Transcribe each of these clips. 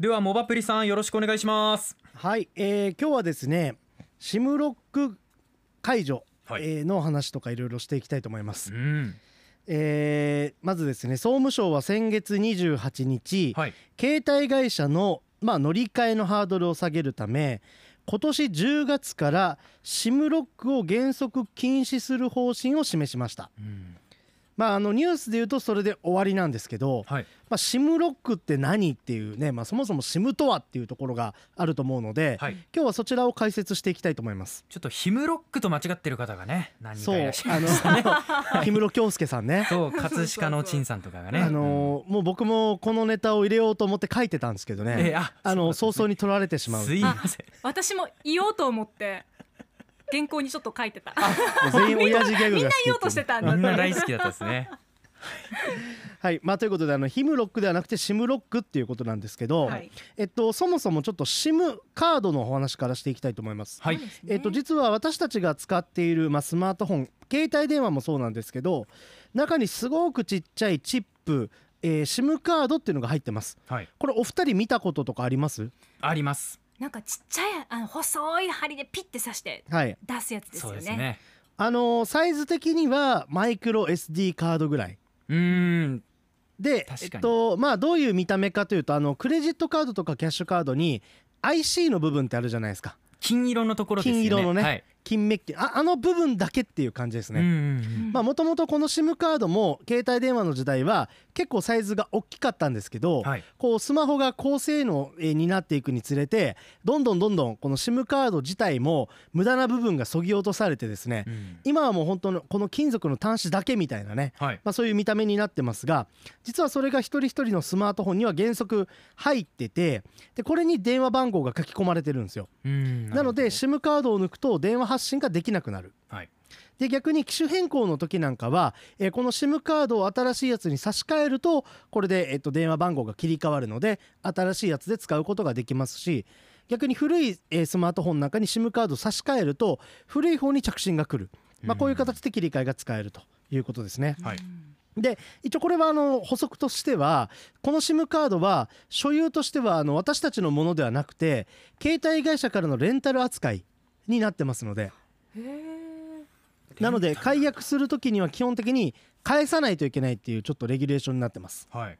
ではモバプリさんよろしくお願いします。はい、えー今日はですねシムロック解除、はい。えーの話とかいろいろしていきたいと思います、うん。えーまずですね総務省は先月28日、はい。携帯会社の、まあ、乗り換えのハードルを下げるため今年10月から SIM ロックを原則禁止する方針を示しました、うんまあ、あのニュースで言うとそれで終わりなんですけど、はい。まあ、SIM ロックって何っていうね、まあ、そもそも SIM とはっていうところがあると思うので、はい。今日はそちらを解説していきたいと思います。ちょっとヒムロックと間違ってる方がね何人そうかいらっしゃあいましたね。の氷室京介さんね。そう葛飾の陳さんとかがね。あのーもう僕もこのネタを入れようと思って書いてたんですけどうんえねーああのそう早々に取られてしまうすいません。私も言おうと思って原稿にちょっと書いてた。全員親父ギャグが好きみんな言おうとしてたんだ。みんな大好きだったですね。はい。まあということであのヒムロックではなくてシムロックっていうことなんですけど、はい。えっとそもそもちょっとシムカードのお話からしていきたいと思います。はい。えっと、実は私たちが使っている、まあ、スマートフォン携帯電話もそうなんですけど中にすごくちっちゃいチップ、えー、SIM カードっていうのが入ってます。はい。これお二人見たこととかあります？ありますなんかちっちゃいあの細い針でピッて刺してはい。出すやつですそよね。うですね。あのーサイズ的にはマイクロ SD カードぐらい。うーん。で確かに。えっとまあどういう見た目かというとあのクレジットカードとかキャッシュカードに IC の部分ってあるじゃないですか。金色のところですよね。金色のね。はい金メッキああの部分だけっていう感じですね、もともとこの SIM カードも携帯電話の時代は結構サイズが大きかったんですけど、はい。こうスマホが高性能えーになっていくにつれてどんどんどんどんこの SIM カード自体も無駄な部分がそぎ落とされてですね、うん。今はもう本当のこの金属の端子だけみたいなね、はい。まあ、そういう見た目になってますが実はそれが一人一人のスマートフォンには原則入っててでこれに電話番号が書き込まれてるんですよ。うん。なので SIM カードを抜くと電話発信ができなくなる。はいで逆に機種変更の時なんかは、えーこの SIM カードを新しいやつに差し替えるとこれで、えっと電話番号が切り替わるので新しいやつで使うことができますし逆に古い、えースマートフォンなんかに SIM カードを差し替えると古い方に着信が来る、まあ、こういう形で切り替えが使えるということですね。はいで一応これはあの補足としてはこの SIM カードは所有としてはあの私たちのものではなくて携帯会社からのレンタル扱いになってますので。なので解約する時には基本的に返さないといけないっていうちょっとレギュレーションになってます。はい。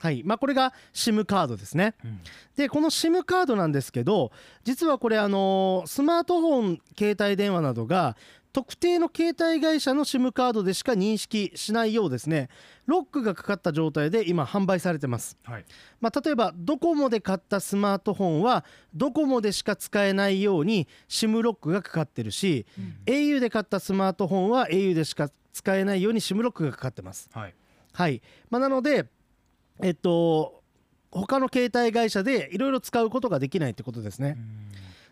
はい。まあ、これが SIM カードですね。うん。でこの SIM カードなんですけど実はこれあのスマートフォン携帯電話などが特定の携帯会社の SIM カードでしか認識しないようですねロックがかかった状態で今販売されてます。はいまあ、例えばドコモで買ったスマートフォンはドコモでしか使えないように SIM ロックがかかってるし、au で買ったスマートフォンは au でしか使えないように SIM ロックがかかってます。はいはいまあ、なのでえっと他の携帯会社でいろいろ使うことができないってことですね。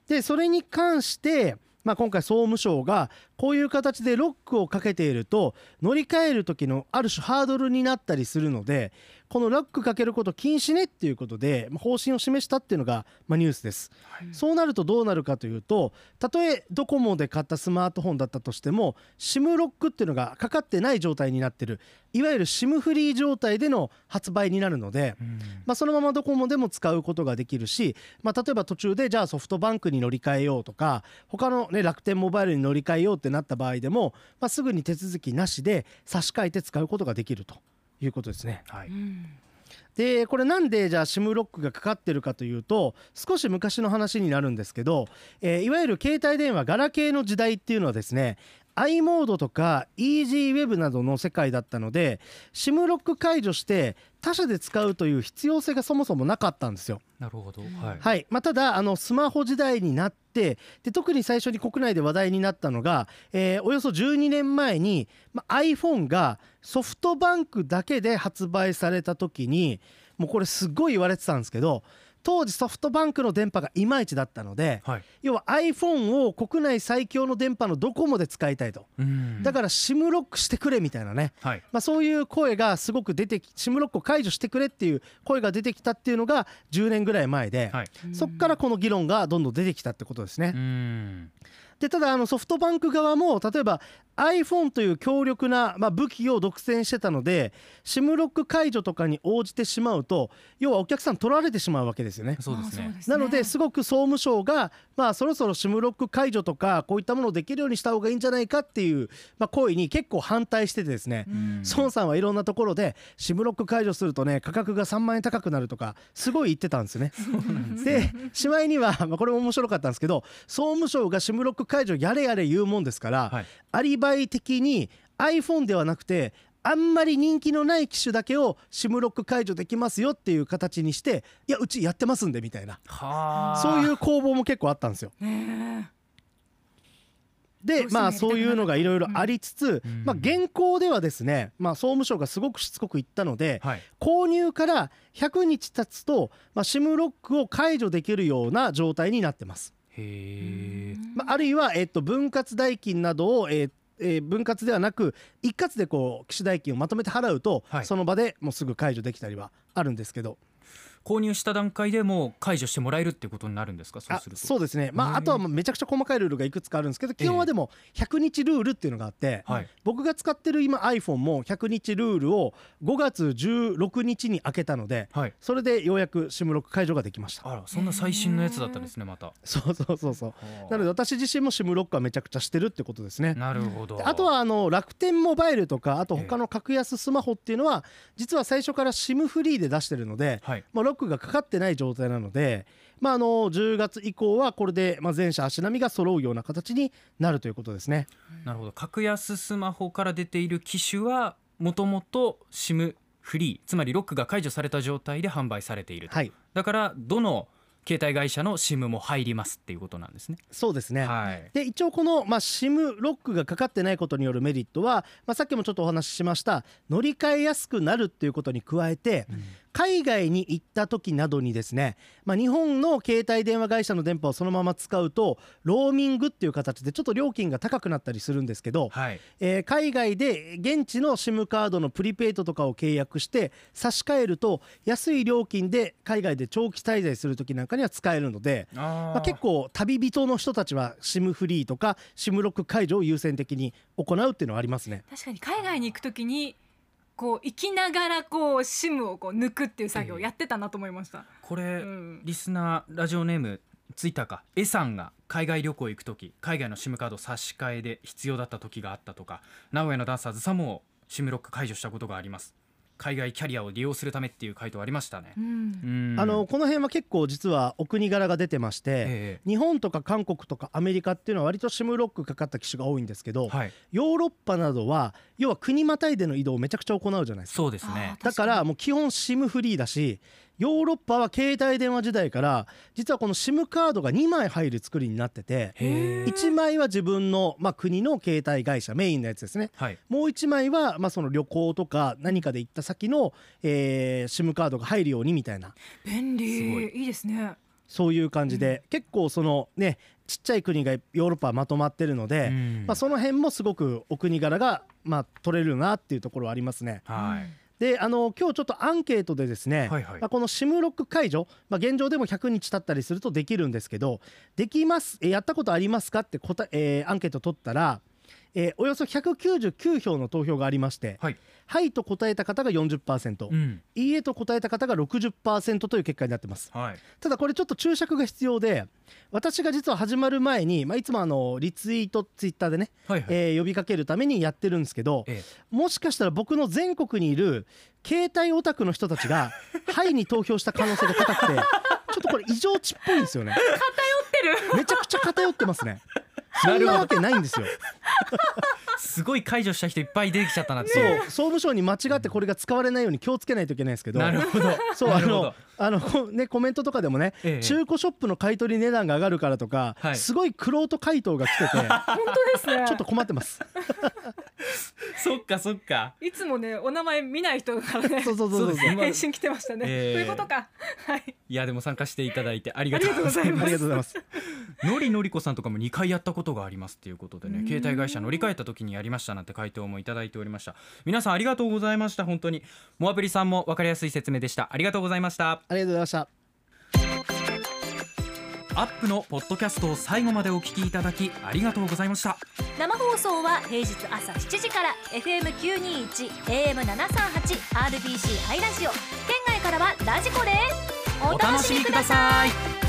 でそれに関して、まあ、今回総務省がこういう形でロックをかけていると乗り換える時のある種ハードルになったりするのでこのロックかけること禁止ねっていうことでまあ方針を示したっていうのが、まあ、ニュースです。そうなるとどうなるかというとたとえドコモで買ったスマートフォンだったとしても SIM ロックっていうのがかかってない状態になってる。いわゆる SIM フリー状態での発売になるので、うん。まあ、そのままドコモでも使うことができるし、まあ、例えば途中でじゃあソフトバンクに乗り換えようとか他の、ね、楽天モバイルに乗り換えようってなった場合でも、まあ、すぐに手続きなしで差し替えて使うことができるということですね。はいうんでこれなんでじゃあ SIM ロックがかかってるかというと少し昔の話になるんですけど、えーいわゆる携帯電話ガラケーの時代っていうのはですね i モードとか EasyWeb などの世界だったので SIM ロック解除して他社で使うという必要性がそもそもなかったんですよ。なるほど。はい。はい。まあ、ただあのスマホ時代になってで特に最初に国内で話題になったのが、えーおよそ12年前に、まあ、iPhone がソフトバンクだけで発売された時にもうこれすごい言われてたんですけど当時ソフトバンクの電波がいまいちだったのではい。要は iPhone を国内最強の電波のドコモで使いたいと。うん。だから SIM ロックしてくれみたいなね。はい。まあ、そういう声がすごく出てき SIM ロックを解除してくれっていう声が出てきたっていうのが10年ぐらい前で、はい。そっからこの議論がどんどん出てきたってことですね。うんでただあのソフトバンク側も例えば iPhone という強力な、まあ、武器を独占してたので SIM ロック解除とかに応じてしまうと要はお客さん取られてしまうわけですよね。そうですね。あなのですごく総務省が、まあ、そろそろ SIM ロック解除とかこういったものをできるようにした方がいいんじゃないかっていう、まあ、行為に結構反対しててですね、うん。孫さんはいろんなところで SIM ロック解除するとね価格が3万円高くなるとかすごい言ってたんですよね。でしまいには、まあ、これも面白かったんですけど総務省が SIM ロック解除やれやれ言うもんですから、はい。アリバイ的に iPhone ではなくてあんまり人気のない機種だけを SIM ロック解除できますよっていう形にしていやうちやってますんでみたいな。はあ。そういう攻防も結構あったんですよ。ねでまあそういうのがいろいろありつつ、うん。まあ、現行ではですね、まあ、総務省がすごくしつこく言ったので、はい。購入から100日経つと、まあ、SIM ロックを解除できるような状態になってます。まあ、あるいは、えっと、分割代金などを、えーえー分割ではなく一括でこう機種代金をまとめて払うと、はい。その場でもうすぐ解除できたりはあるんですけど購入した段階でもう解除してもらえるってことになるんですか？そうあすると。そうですね、まあ、あとはまあめちゃくちゃ細かいルールがいくつかあるんですけど基本はでも100日ルールっていうのがあって、はい。僕が使ってる今 iPhone も100日ルールを5月16日に開けたのではい。それでようやく SIM ロック解除ができました。あらそんな最新のやつだったんですねまた。そうそうそうそうはあ。なので私自身も SIM ロックはめちゃくちゃしてるってことですね。なるほど。であとはあの楽天モバイルとかあと他の格安スマホっていうのは実は最初から SIM フリーで出してるので、はい。まあ、ックがかかってない状態なので、まあ、あの10月以降はこれでまあ全社足並みが揃うような形になるということですね。なるほど格安スマホから出ている機種はもともと SIM フリーつまりロックが解除された状態で販売されていると、はいだからどの携帯会社の SIM も入りますっていうことなんですねそうですね、はいで一応この、まあ、SIM ロックがかかってないことによるメリットは、まあ、さっきもちょっとお話ししました乗り換えやすくなるっていうことに加えて、海外に行った時などにですね、まあ、日本の携帯電話会社の電波をそのまま使うとローミングっていう形でちょっと料金が高くなったりするんですけど、はいえー海外で現地の SIM カードのプリペイドとかを契約して差し替えると安い料金で海外で長期滞在する時なんかには使えるので。まあ、結構旅人の人たちは SIM フリーとか SIM ロック解除を優先的に行うっていうのはありますね。確かに海外に行くときにこう行きながらこう SIM をこう抜くっていう作業をやってたなと思いました。これ、うん。リスナーラジオネームツイッターか A さんが海外旅行行く時海外の SIM カード差し替えで必要だった時があったとか名古屋のダンサーズさんも SIM ロック解除したことがあります海外キャリアを利用するためっていう回答ありましたね。う、ん。うん。あのこの辺は結構実はお国柄が出てまして、え日本とか韓国とかアメリカっていうのは割と SIM ロックかかった機種が多いんですけど、えはい。ヨーロッパなどは要は国またいでの移動をめちゃくちゃ行うじゃないですか。そうですね。だからもう基本 SIM フリーだしヨーロッパは携帯電話時代から実はこの SIM カードが2枚入る作りになっててへえ1枚は自分の、まあ、国の携帯会社メインのやつですね。はい。もう1枚は、まあ、その旅行とか何かで行った先の、えー、SIM カードが入るようにみたいな。便利。すごい。いいですね。そういう感じで、結構そのねちっちゃい国がヨーロッパはまとまってるので、うん。まあ、その辺もすごくお国柄が、まあ、取れるなっていうところはありますね。はいであの今日ちょっとアンケートでですね、はいはいまあ、この SIM ロック解除、まあ、現状でも100日経ったりするとできるんですけどできますえやったことありますかって答え、えーアンケート取ったら、えーおよそ199票の投票がありまして、はい。はいと答えた方が40%、うん。いいえと答えた方が60%という結果になってます。はい。ただこれちょっと注釈が必要で私が実は始まる前に、まあ、いつもあのリツイートツイッターでね、はいはい。えー呼びかけるためにやってるんですけど、えもしかしたら僕の全国にいる携帯オタクの人たちが「はい」に投票した可能性が高くてちょっとこれ異常値っぽいんですよね。偏ってる。めちゃくちゃ偏ってますね。そんなわけないんですよすごい解除した人いっぱい出てきちゃったなってそう総務省に間違ってこれが使われないように気をつけないといけないんですけどなるほどそうあのあのこねコメントとかでもね、ええ中古ショップの買い取り値段が上がるからとか、はいすごいクロート回答が来てて本当ですね。ちょっと困ってます。そっかそっかいつもねお名前見ない人からね そうそうそうそうそうですね返信来てましたね。えーそういうことか。はい。いやでも参加していただいてありがありがとうございますありがとうございます。のりのりこさんとかも2回やったことがありますっていうことでね携帯会社乗り換えた時にやりましたなんて回答もいただいておりました。皆さんありがとうございました。本当に。モアプリさんも分かりやすい説明でした。ありがとうございました。ありがとうございました。アップのポッドキャストを最後までお聞きいただきありがとうございました。生放送は平日朝7時から FM921 AM738 RBC ハイラジオ。県外からはラジコでお楽しみください。